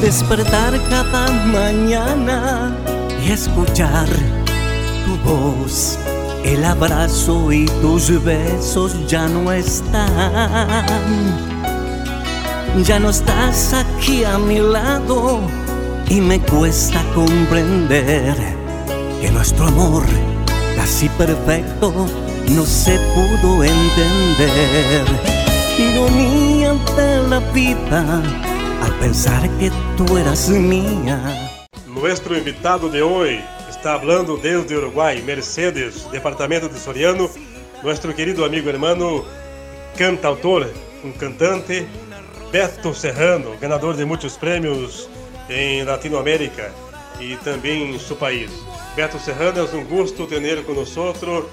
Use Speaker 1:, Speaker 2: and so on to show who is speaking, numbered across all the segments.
Speaker 1: despertar cada mañana y escuchar tu voz. El abrazo y tus besos ya no están. Ya no estás aquí a mi lado y me cuesta comprender que nuestro amor casi perfecto no se pudo entender. Ironía de la vida pensar que tú eras mía.
Speaker 2: Nuestro invitado de hoy está hablando desde Uruguay, Mercedes, departamento de Soriano, nuestro querido amigo hermano, cantautor, un cantante, Beto Serrano, ganador de muchos premios en Latinoamérica y también en su país. Beto Serrano, es un gusto tener con nosotros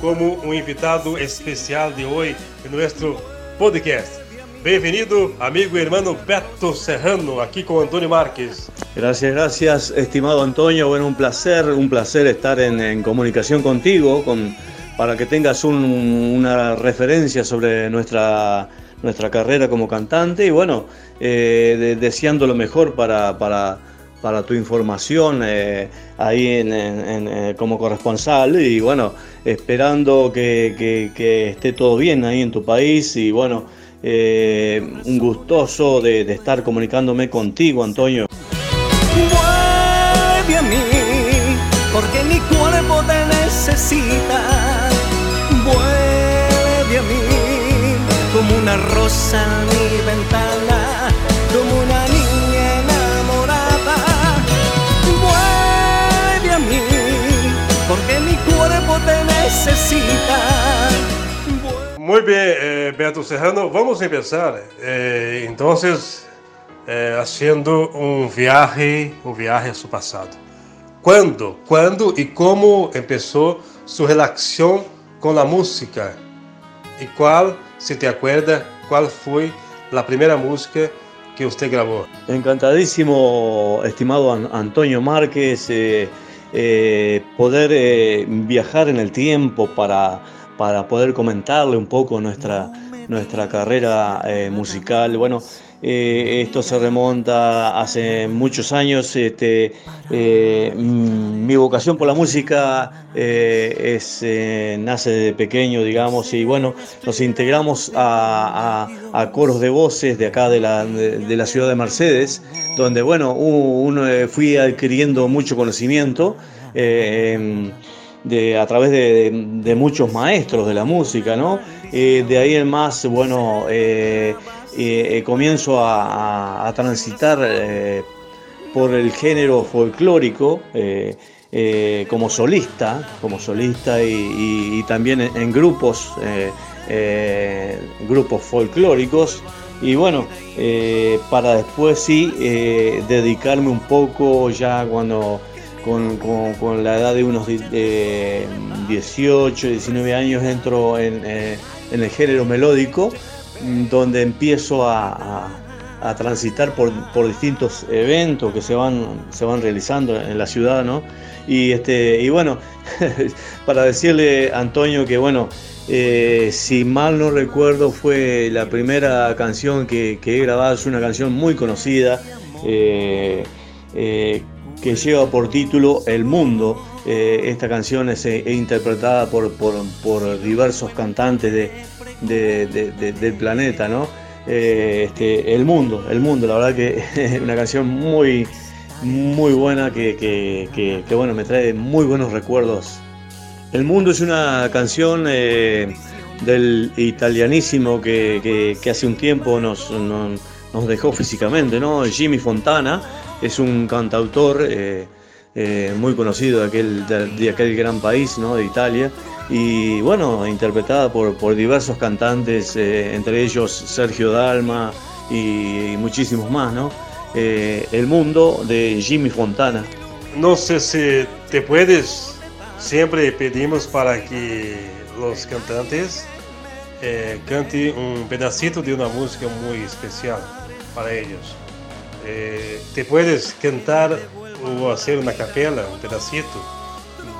Speaker 2: como un invitado especial de hoy en nuestro podcast. Bienvenido, amigo y hermano Beto Serrano, aquí con Antonio Márquez.
Speaker 3: Gracias, gracias, estimado Antonio. Bueno, un placer, un placer estar en, comunicación contigo, con, para que tengas una referencia sobre nuestra, nuestra carrera como cantante y bueno, eh, deseando lo mejor para, para, para tu información eh, ahí en, eh, como corresponsal y bueno, esperando que, que esté todo bien ahí en tu país y bueno, eh, un gustoso de, de, estar comunicándome contigo, Antonio.
Speaker 1: Vuelve a mí, porque mi cuerpo te necesita. Vuelve a mí, como una rosa en mi ventana, como una niña enamorada. Vuelve a mí, porque mi cuerpo te necesita.
Speaker 2: Muy bien, eh, Beto Serrano, vamos a empezar eh, entonces eh, haciendo un viaje, un viaje a su pasado. ¿Cuándo, cuándo y cómo empezó su relación con la música? ¿Y cuál, si te acuerda, cuál fue la primera música que usted grabó?
Speaker 3: Encantadísimo, estimado Antonio Márquez, poder viajar en el tiempo para para poder comentarle un poco nuestra, nuestra carrera eh, musical. Bueno, eh, esto se remonta hace muchos años. Este, eh, mi vocación por la música es, nace de pequeño, digamos, y bueno, nos integramos a, coros de voces de acá de la, de, la ciudad de Mercedes, donde, bueno, uno, fui adquiriendo mucho conocimiento de, a través de, muchos maestros de la música, ¿no? Eh, de ahí en más, bueno, eh, eh, comienzo a, transitar por el género folclórico como solista, como solista y, también en, grupos, grupos folclóricos. Y bueno, para después sí dedicarme un poco ya cuando con, la edad de unos 18, 19 años entro eh, en, el género melódico, mm, donde empiezo a, transitar por, distintos eventos que se van, se van realizando en la ciudad, ¿no? Y, este, y bueno, para decirle a Antonio que bueno, eh, si mal no recuerdo fue la primera canción que, he grabado, es una canción muy conocida. Eh, que lleva por título El Mundo. Eh, esta canción es, eh, interpretada por, por, diversos cantantes de, del planeta, ¿no? Eh, este, el Mundo, El Mundo, la verdad que es una canción muy, muy buena que, que, bueno, me trae muy buenos recuerdos. El Mundo es una canción del italianísimo que, hace un tiempo nos, nos, nos dejó físicamente, ¿no? Jimmy Fontana es un cantautor eh, eh, muy conocido de aquel, de, aquel gran país, ¿no? de Italia, y bueno, interpretada por, por diversos cantantes, eh, entre ellos Sergio Dalma y, muchísimos más, ¿no? El mundo de Jimmy Fontana.
Speaker 2: No sé si te puedes, siempre pedimos para que los cantantes canten un pedacito de una música muy especial para ellos. Eh, te puedes cantar o hacer una capela, un pedacito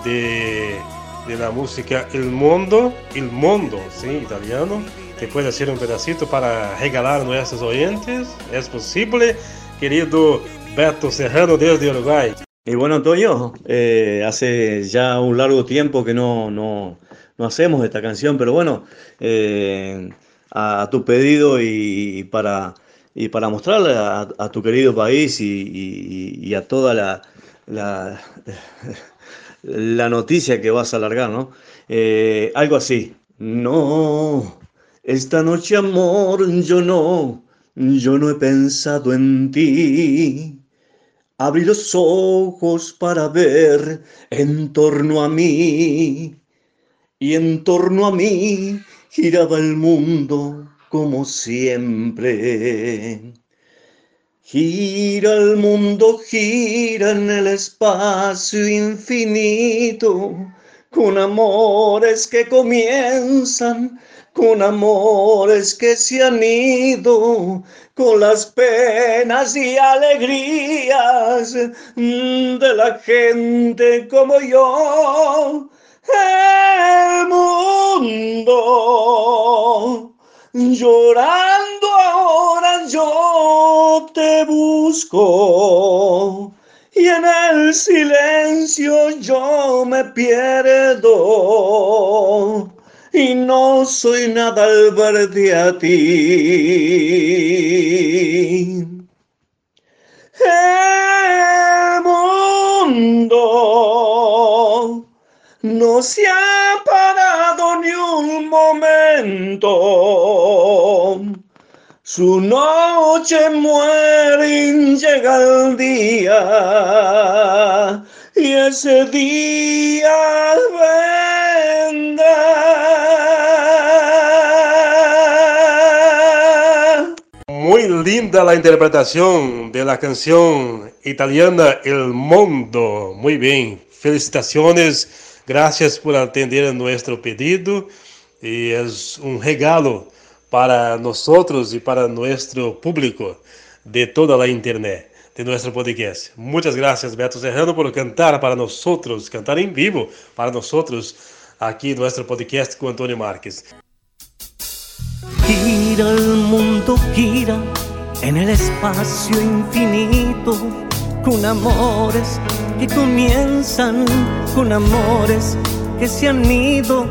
Speaker 2: de, de la música El Mundo, El Mundo, ¿sí? italiano. Te puedes hacer un pedacito para regalar a nuestros oyentes. Es posible. querido Beto Serrano desde Uruguay.
Speaker 3: Y bueno, Antonio, eh, hace ya un largo tiempo que no, no, no hacemos esta canción, pero bueno, eh, a, tu pedido y, para, y para mostrarle a, tu querido país y, a toda la, la, la, noticia que vas a alargar, ¿no? Eh, algo así. No, esta noche amor, yo no, yo no he pensado en ti. Abrí los ojos para ver en torno a mí y en torno a mí giraba el mundo como siempre. Gira el mundo, gira en el espacio infinito, con amores que comienzan con amores que se han ido, con las penas y alegrías de la gente como yo. El mundo llorando ahora yo te busco y en el silencio yo me pierdo y no soy nada al verte a ti. Mundo no se ha parado ni un momento. Su noche muere y llega el día y ese día vendrá.
Speaker 2: Muy linda la interpretación de la canción italiana El Mundo. Muy bien, felicitaciones, gracias por atender nuestro pedido y es un regalo para nosotros y para nuestro público de toda la internet de nuestro podcast. Muchas gracias, Beto Serrano, por cantar para nosotros, cantar en vivo para nosotros aquí en nuestro podcast con Antonio Márquez.
Speaker 1: Gira el mundo, gira en el espacio infinito, con amores que comienzan, con amores que se han ido,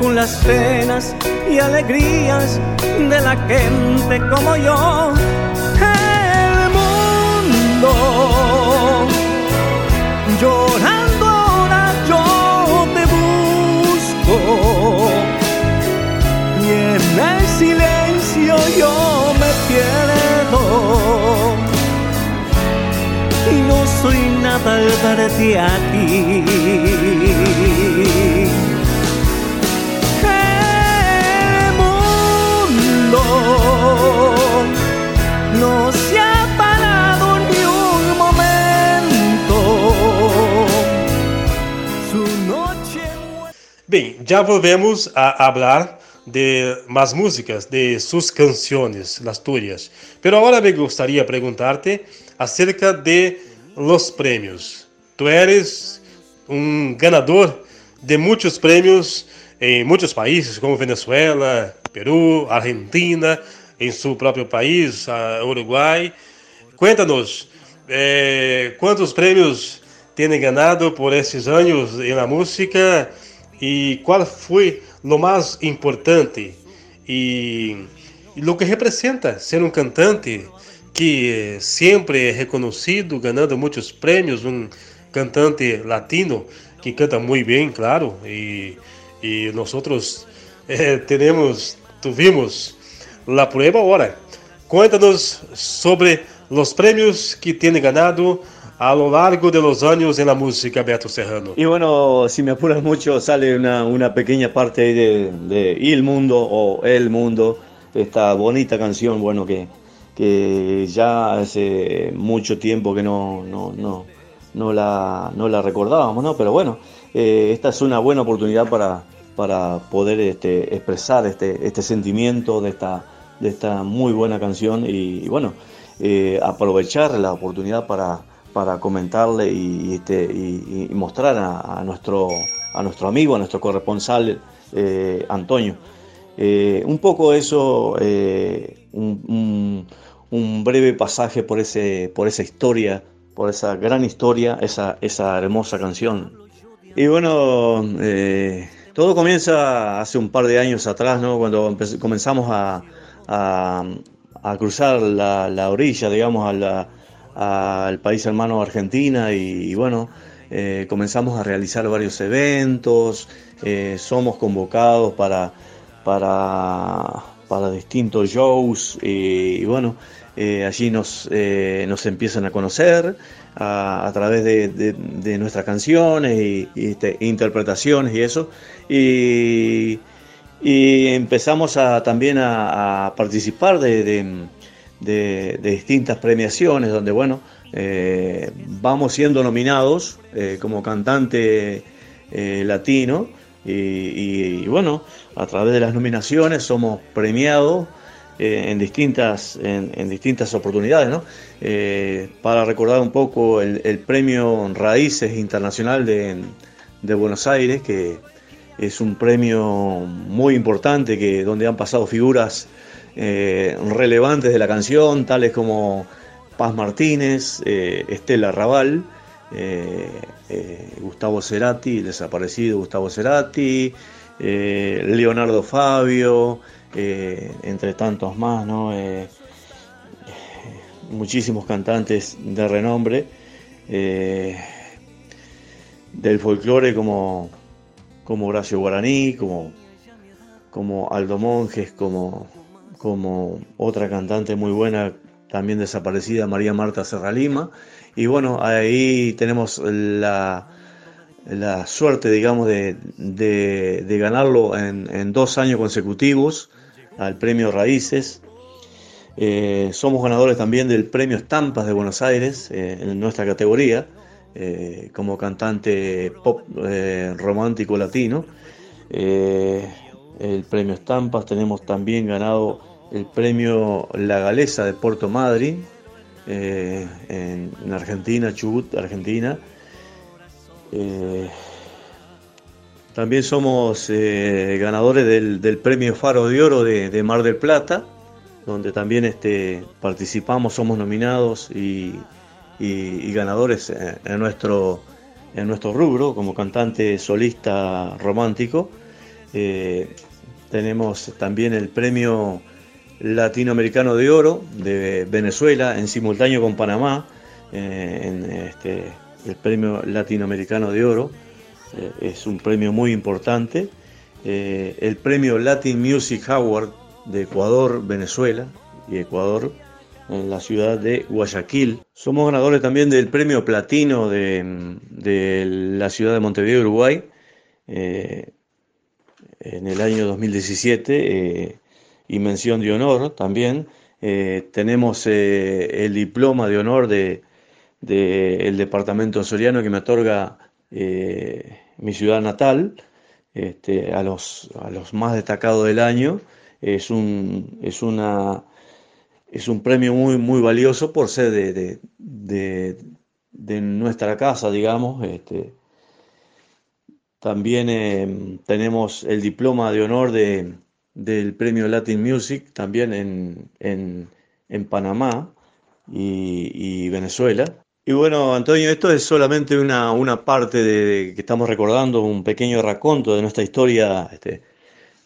Speaker 1: con las penas y alegrías de la gente como yo. Llorando ahora yo te busco y en el silencio
Speaker 2: Bem, já volvemos a falar de más músicas, de suas canções, las tuyas. Pero agora me gostaria de perguntar-te acerca de los prêmios. Tu eres um ganador de muitos prêmios em muitos países, como Venezuela, Peru, Argentina, em seu próprio país, Uruguai. Cuéntanos, eh, quantos prêmios tem ganado por esses anos na música? e qual foi o mais importante e o que representa ser um cantante que sempre é reconhecido, ganhando muitos prêmios, um cantante latino que canta muito bem, claro, e, e nós eh, temos, tuvimos a prova agora. Conta-nos sobre os prêmios que tem ganhado a lo largo de los años en la música, Beato Serrano?
Speaker 3: Y bueno, si me apuras mucho, sale una, una pequeña parte de, de El Mundo o El Mundo, esta bonita canción, bueno, que, que ya hace mucho tiempo que no, no, no, no, la, no la recordábamos, ¿no? Pero bueno, eh, esta es una buena oportunidad para, para poder este, expresar este, este sentimiento de esta, de esta muy buena canción y, bueno, eh, aprovechar la oportunidad para para comentarle y, este, y, mostrar a, nuestro, a nuestro amigo, a nuestro corresponsal eh, Antonio. Un poco eso, un, un breve pasaje por, ese, por esa historia, por esa gran historia, esa, esa hermosa canción. Y bueno, eh, todo comienza hace un par de años atrás, ¿no? cuando comenzamos a, a, cruzar la, orilla, digamos, al país hermano Argentina y, bueno, eh, comenzamos a realizar varios eventos, eh, somos convocados para, para, para distintos shows y, bueno, eh, allí nos, nos empiezan a conocer a, través de, nuestras canciones y, este, interpretaciones y eso. Y, y empezamos a, también a, participar de, distintas premiaciones donde, bueno, eh, vamos siendo nominados eh, como cantante eh, latino y, bueno, a través de las nominaciones somos premiados en, distintas, en, distintas oportunidades. ¿no? para recordar un poco el, premio Raíces Internacional de, de Buenos Aires, que es un premio muy importante que, donde han pasado figuras eh, relevantes de la canción, tales como Paz Martínez, eh, Estela Raval, eh, Gustavo Cerati, el desaparecido Gustavo Cerati, Leonardo Fabio, entre tantos más, ¿no? muchísimos cantantes de renombre del folclore como como Horacio Guaraní, como, como Aldo Monjes, como, como otra cantante muy buena, también desaparecida, María Marta Serralima. Y bueno, ahí tenemos la, la suerte, digamos, de, de, ganarlo en, dos años consecutivos al premio Raíces. Eh, somos ganadores también del premio Estampas de Buenos Aires eh, en nuestra categoría. Eh, como cantante pop romántico latino. El premio Estampas, tenemos también ganado el premio La Galesa de Puerto Madryn, en, Argentina, Chubut, Argentina. también somos ganadores del, premio Faro de Oro de, Mar del Plata, donde también este, participamos, somos nominados y y, ganadores en nuestro, en nuestro rubro como cantante solista romántico. Eh, tenemos también el premio latinoamericano de oro de Venezuela en simultáneo con Panamá, eh, este, el premio latinoamericano de oro. Eh, es un premio muy importante. el premio Latin Music Award de Ecuador, Venezuela y Ecuador en la ciudad de Guayaquil. Somos ganadores también del premio platino de, la ciudad de Montevideo, Uruguay, eh, en el año 2017, eh, y mención de honor también. Eh, tenemos el diploma de honor del de, departamento soriano que me otorga mi ciudad natal este, a, los, a los más destacados del año. Es, un, es una es un premio muy, muy valioso por ser de, de, nuestra casa, digamos. Este, también em, tenemos el diploma de honor de, del premio Latin Music, también en, en, Panamá y, Venezuela. Y bueno, Antonio, esto es solamente una, una parte de, que estamos recordando, un pequeño raconto de nuestra historia este,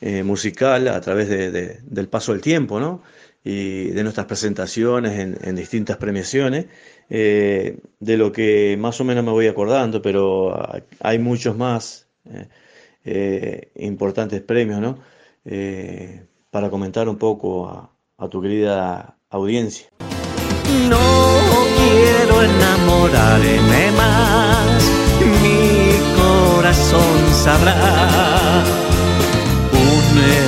Speaker 3: eh, musical a través del paso del tiempo, ¿no? y de nuestras presentaciones en, distintas premiaciones, eh, de lo que más o menos me voy acordando, pero hay muchos más eh, importantes premios, ¿no? Para comentar un poco a, a, tu querida audiencia.
Speaker 1: No quiero enamorarme más, mi corazón sabrá un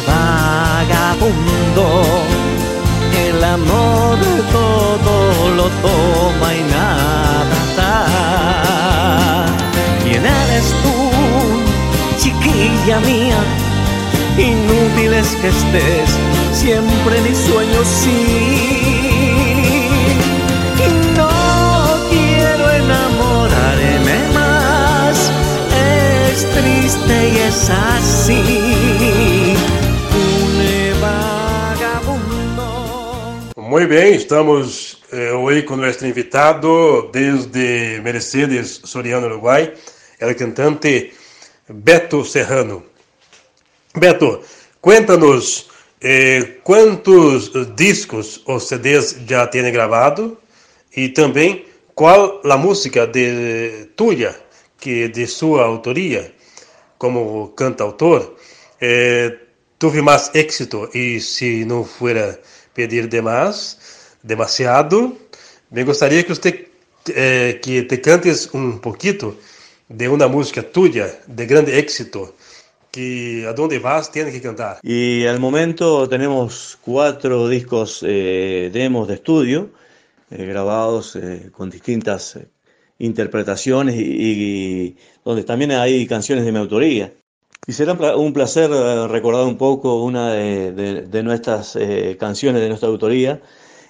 Speaker 1: vagabundo el amor todo lo toma y nada da. ¿Quién eres tú, chiquilla mía? Inútil es que estés siempre mi sueño sí. No quiero enamorarme más, es triste y es así
Speaker 2: Muy bien, estamos eh, hoy con nuestro invitado desde Mercedes, Soriano, Uruguay, el cantante Beto Serrano. Beto, cuéntanos eh, quantos discos ou CDs já tem gravado e também qual a música de tuya, que de sua autoria, como cantautor, eh, teve mais êxito e se não fuera pedir demais, demasiado, me gostaria que você eh, que te cantes um pouquito de uma música tuya de grande êxito que a dónde vas tienes que cantar.
Speaker 3: Y al momento tenemos cuatro discos eh, demos de estudio eh, grabados eh, con distintas eh, interpretaciones y, y, donde también hay canciones de mi autoría. Y será un placer eh, recordar un poco una de, de, de nuestras eh, canciones de nuestra autoría.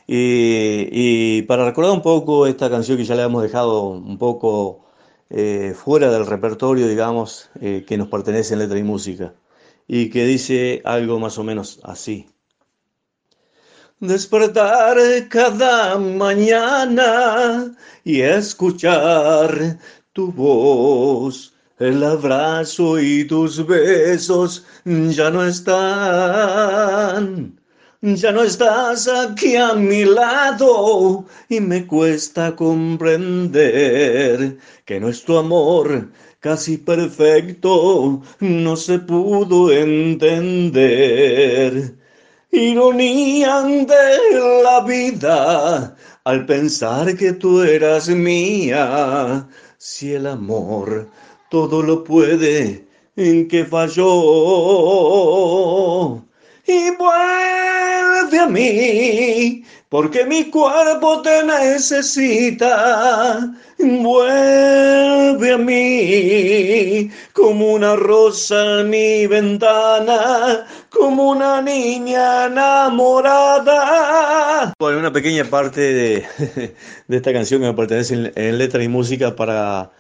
Speaker 3: Y, y, para recordar un poco esta canción que ya le hemos dejado un poco eh, fuera del repertorio, digamos, eh, que nos pertenece en letra y música, y que dice algo más o menos así. Despertar cada mañana y escuchar tu voz, el abrazo y tus besos ya no están ya no estás aquí a mi lado y me cuesta comprender que nuestro amor casi perfecto no se pudo entender. Ironía de la vida al pensar que tú eras mía. Si el amor todo lo puede, ¿en qué falló? Vuelve a mí, porque mi cuerpo te necesita. Vuelve a mí, como una rosa en mi ventana, como una niña enamorada. Bueno, una pequeña parte de, de esta canción que me pertenece en, en letra y música para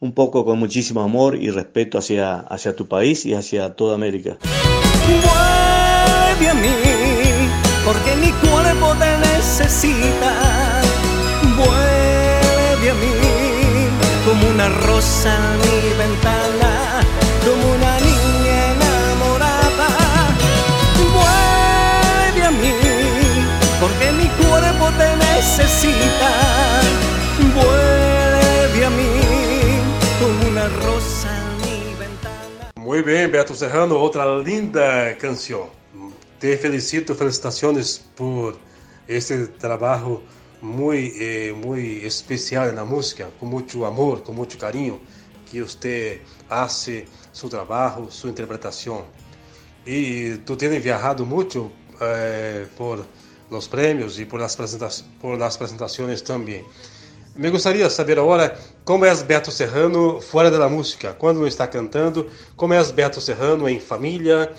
Speaker 3: un poco con muchísimo amor y respeto hacia, hacia tu país y hacia toda América.
Speaker 1: Vuelve a mí, porque mi cuerpo te necesita. Vuelve a mí, como una rosa en mi ventana, como una niña enamorada. Vuelve a mí, porque mi cuerpo te necesita. Vuelve a mí, como una rosa.
Speaker 2: Muy bien, Beto Serrano, otra linda canción. Te felicito, felicitaciones por este trabajo muy, eh, muy especial en la música, con mucho amor, con mucho cariño, que usted hace su trabajo, su interpretación. Y tú tienes viajado mucho eh, por los premios y por las, por las presentaciones también. Me gostaria de saber agora como é Beto Serrano fora da música, quando está cantando, como é Beto Serrano em família,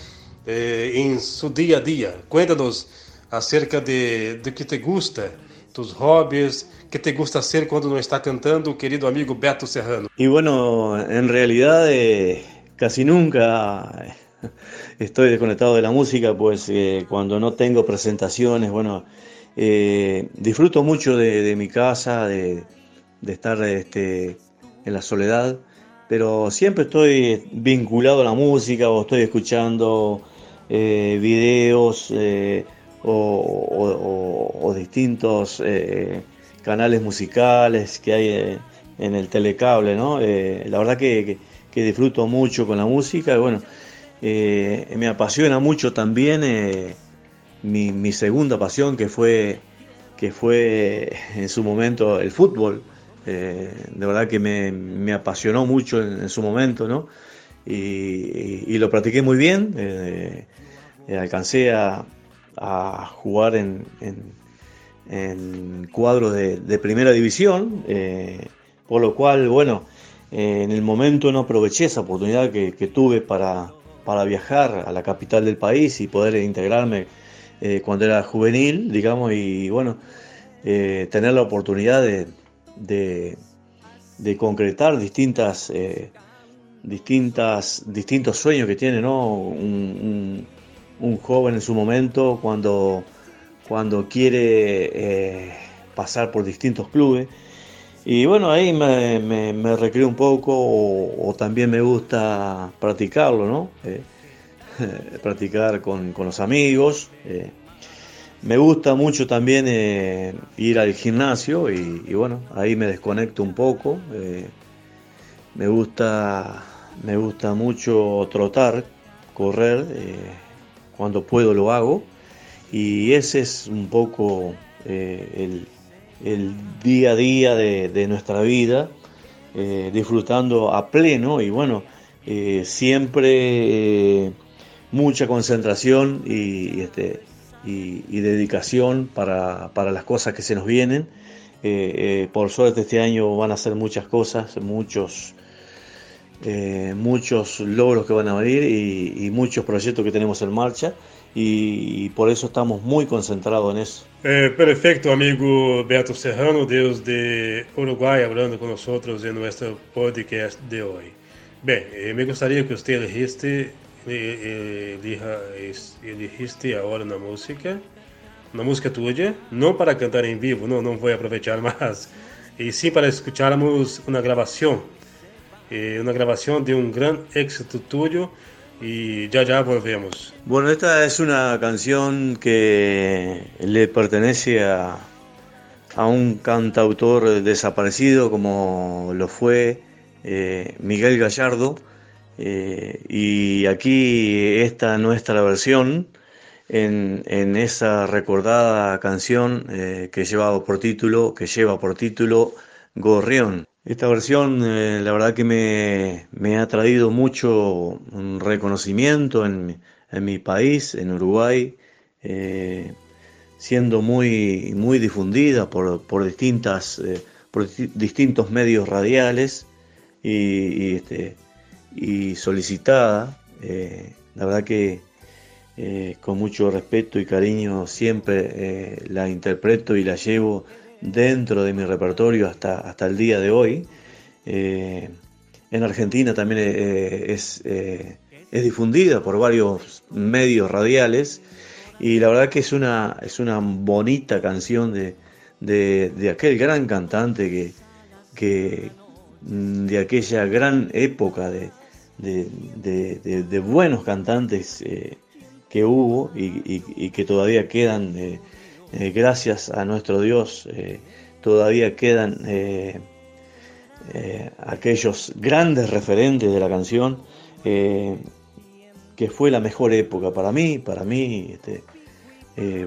Speaker 2: eh, em seu dia a dia. Cuéntanos acerca de, de que te gusta, tus hobbies, que te gusta hacer quando não está cantando, querido amigo Beto Serrano.
Speaker 3: Y bueno, en realidad eh, casi nunca estoy desconectado de la música, pues eh, cuando no tengo presentaciones, bueno, eh, disfruto mucho de, de mi casa, de, de estar este, en la soledad, pero siempre estoy vinculado a la música o estoy escuchando eh, videos eh, o, distintos eh, canales musicales que hay en el telecable, ¿no? La verdad que, que- disfruto mucho con la música y bueno, me apasiona mucho también mi, mi segunda pasión que fue, que fue en su momento el fútbol. De verdad que me, me apasionó mucho en, en su momento, ¿no? Y, lo practiqué muy bien. eh, eh, alcancé a, jugar en, en- cuadros de, primera división, eh, por lo cual, bueno, en el momento no aproveché esa oportunidad que, tuve para, para viajar a la capital del país y poder integrarme cuando era juvenil, digamos, y bueno, tener la oportunidad de, de- concretar distintas, distintas, distintos sueños que tiene ¿no? un, un- joven en su momento cuando, cuando quiere eh, pasar por distintos clubes. Y bueno, ahí me, me, recreo un poco o, también me gusta practicarlo, ¿no? Eh, practicar con, los amigos. Eh. me gusta mucho también ir al gimnasio y, bueno, ahí me desconecto un poco. me, gusta, me gusta mucho trotar, correr, cuando puedo lo hago. Y ese es un poco el el día a día de, nuestra vida, eh, disfrutando a pleno y bueno, eh, siempre eh, mucha concentración y, este, y, dedicación para, las cosas que se nos vienen. por suerte este año van a ser muchas cosas, muchos, muchos logros que van a venir y muchos proyectos que tenemos en marcha y por eso estamos muy concentrados en eso.
Speaker 2: Eh, perfecto, amigo Beto Serrano, desde Uruguay, hablando con nosotros en nuestro podcast de hoy. Bien, eh, me gustaría que usted elegiste, eh, elegiste ahora una música, una música tuya, no para cantar en vivo, no, no voy a aprovechar más, y sí para escucharmos una grabación, una grabación de un gran éxito tuyo y ya ya volvemos.
Speaker 3: Bueno, esta es una canción que le pertenece a, a un cantautor desaparecido como lo fue eh, Miguel Gallardo. Eh, y aquí está nuestra versión en, en esa recordada canción eh, que lleva por título, que lleva por título Gorrión. Esta versión, eh, la verdad que me, ha traído mucho reconocimiento en, mi país, en Uruguay, eh, siendo muy, muy difundida por, distintas, eh, por distintos medios radiales y, este, y solicitada. la verdad que con mucho respeto y cariño siempre la interpreto y la llevo dentro de mi repertorio hasta, hasta el día de hoy. Eh, en Argentina también eh, es, eh, es, difundida por varios medios radiales y la verdad que es una, es una bonita canción de, de, aquel gran cantante que, que, de aquella gran época de, de buenos cantantes que hubo y, y, que todavía quedan eh, gracias a nuestro Dios, eh, todavía quedan eh, aquellos grandes referentes de la canción, que fue la mejor época para mí, para mí, este,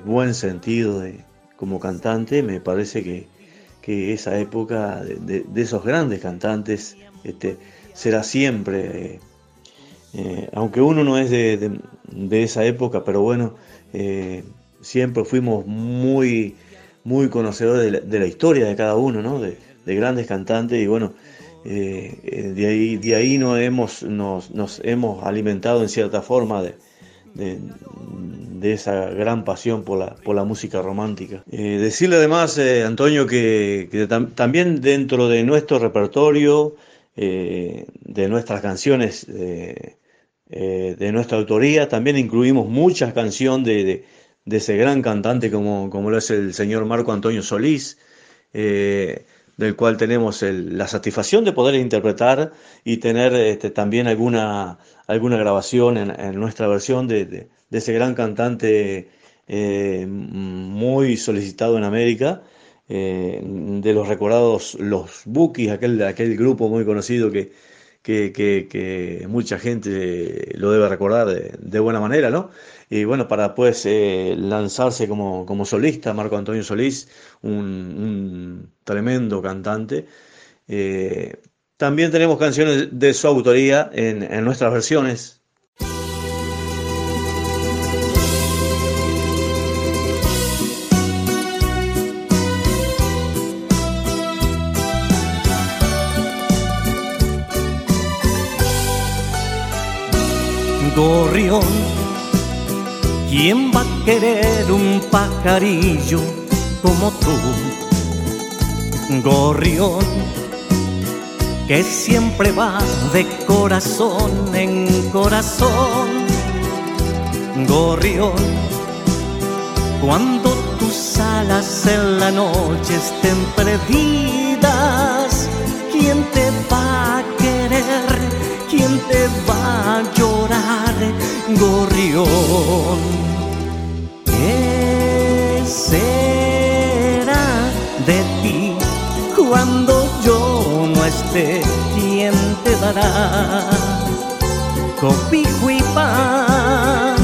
Speaker 3: buen sentido como cantante, me parece que, esa época de, esos grandes cantantes este, será siempre, aunque uno no es de, esa época, pero bueno, siempre fuimos muy, muy conocedores de la, historia de cada uno, ¿no? de, grandes cantantes y bueno, eh, eh, de ahí, de ahí nos, hemos, nos, hemos alimentado en cierta forma de, de, esa gran pasión por la, por la música romántica. Eh, decirle además, Antonio, que, también dentro de nuestro repertorio, de nuestras canciones, de nuestra autoría, también incluimos muchas canciones de de ese gran cantante como, como lo es el señor Marco Antonio Solís, eh, del cual tenemos la satisfacción de poder interpretar y tener este, también alguna, alguna grabación en, nuestra versión de, ese gran cantante eh, muy solicitado en América. Eh, de los recordados Los Bookies, aquel, aquel grupo muy conocido que, que, mucha gente lo debe recordar de, buena manera, ¿no? Y bueno, para pues lanzarse como, como, solista, Marco Antonio Solís, un, tremendo cantante. Eh, también tenemos canciones de su autoría en, en nuestras versiones,
Speaker 1: gorrión. ¿Quién va a querer un pajarillo como tú? Gorrión, que siempre va de corazón en corazón. Gorrión, cuando tus alas en la noche estén perdidas, ¿quién te va a querer? ¿Quién te va a llorar, ¿Qué será de ti cuando yo no esté? ¿Quién te dará copijo y pan?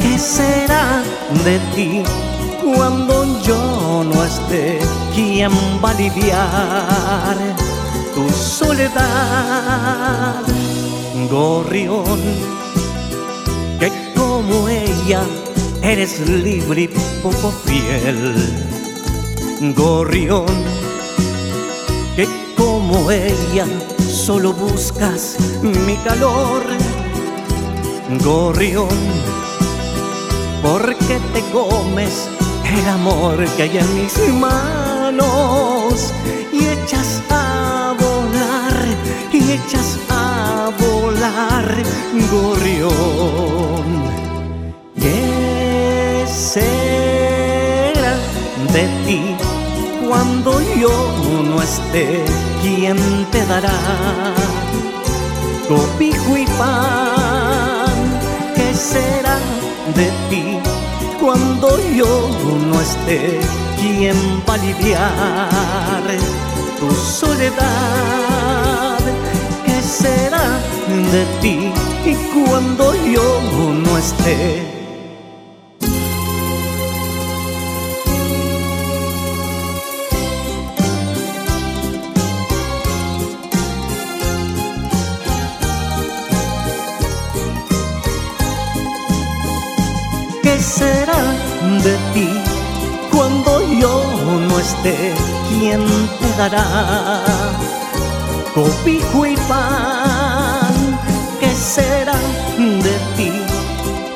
Speaker 1: ¿Qué será de ti cuando yo no esté? ¿Quién va a aliviar tu soledad? Gorrión, como ella eres libre y poco fiel. Gorrión, que como ella solo buscas mi calor. Gorrión, porque te comes el amor que hay en mis manos y echas a volar, y echas a volar, gorrión. No esté? ¿Quién te dará cobijo y pan? ¿Qué será de ti cuando yo no esté? ¿Quién va a aliviar tu soledad? ¿Qué será de ti cuando yo no esté? ¿Quién te dará cobijo y pan? ¿Qué será de ti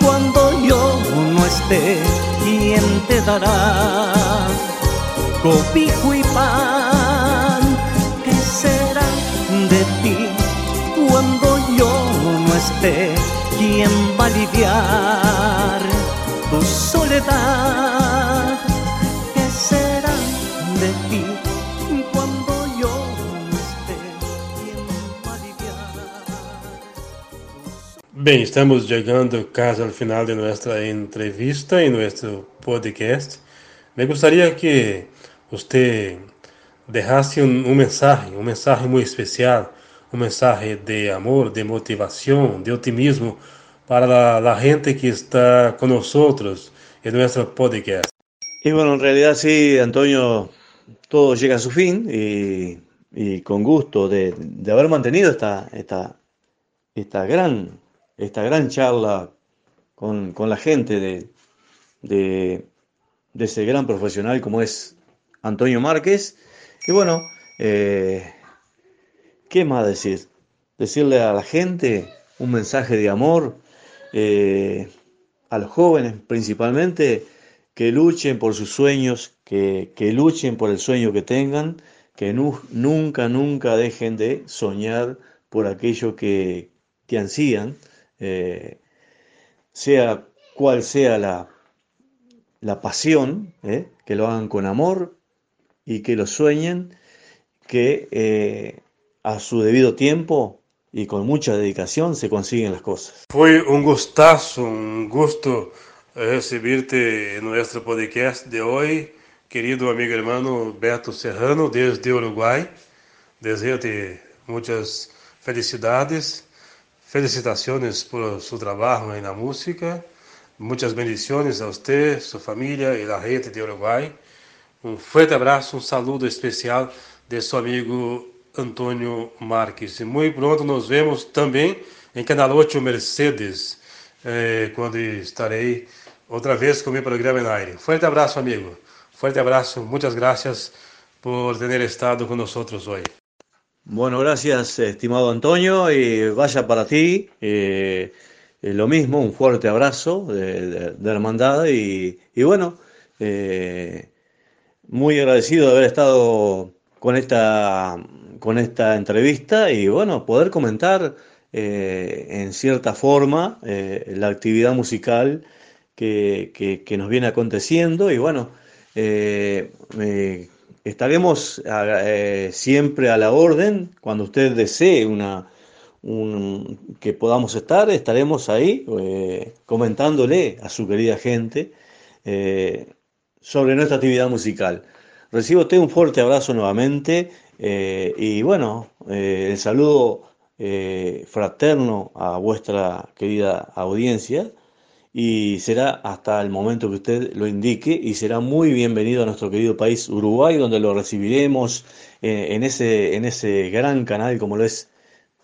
Speaker 1: cuando yo no esté? ¿Quién te dará cobijo y pan? ¿Qué será de ti cuando yo no esté? ¿Quién va a aliviar tu soledad?
Speaker 2: Bem, estamos chegando quase ao final de nossa entrevista e nosso podcast. Me gostaria que você deixasse um, um mensagem, um mensagem muito especial, um mensagem de amor, de motivação, de otimismo para a, a gente que está nós em nosso podcast.
Speaker 3: Y bueno, en realidad sí, Antonio, todo llega a su fin y, con gusto de, haber mantenido esta, esta, esta, gran, esta gran charla con, con la gente de, de, de ese gran profesional como es Antonio Márquez. Y bueno, eh, ¿qué más decir? Decirle a la gente un mensaje de amor, eh, a los jóvenes principalmente, que luchen por sus sueños, que, luchen por el sueño que tengan, que nu- nunca, nunca dejen de soñar por aquello que, ansían, eh, sea cual sea la, la pasión, ¿eh? que lo hagan con amor y que lo sueñen, que eh, a su debido tiempo y con mucha dedicación se consiguen las cosas.
Speaker 2: Foi um gostaço, um gosto eh, receberte em nosso podcast de hoje, querido amigo hermano Beto Serrano, desde Uruguai. Desejo-te muitas felicidades, felicitações por seu trabalho na música, muitas bendições a você, sua família e a rede de Uruguai. Um forte abraço, um saludo especial de seu amigo Antônio Marques. E muito pronto nos vemos também em Canal 8 Mercedes, eh, quando estarei outra vez com meu programa na aire. Forte abraço, amigo. Forte abraço, muitas gracias por ter estado com nós hoje.
Speaker 3: Bueno, gracias, estimado Antonio, y vaya para ti. eh, lo mismo, un fuerte abrazo de, de- de hermandad y, bueno, eh, muy agradecido de haber estado con esta, con esta entrevista y bueno, poder comentar eh, en cierta forma la actividad musical que- que nos viene aconteciendo y bueno, estaremos siempre a la orden cuando usted desee una, que podamos estar, estaremos ahí comentándole a su querida gente sobre nuestra actividad musical. Recibo usted un fuerte abrazo nuevamente y bueno, el saludo eh, fraterno a vuestra querida audiencia y será hasta el momento que usted lo indique y será muy bienvenido a nuestro querido país Uruguay donde lo recibiremos eh, en, ese, en ese gran canal como lo es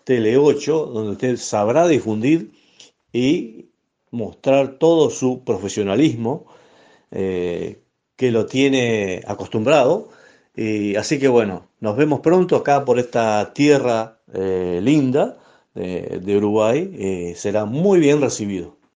Speaker 3: Tele 8 donde usted sabrá difundir y mostrar todo su profesionalismo eh, que lo tiene acostumbrado y así que bueno, nos vemos pronto acá por esta tierra eh, linda de, Uruguay. Eh, será muy bien recibido.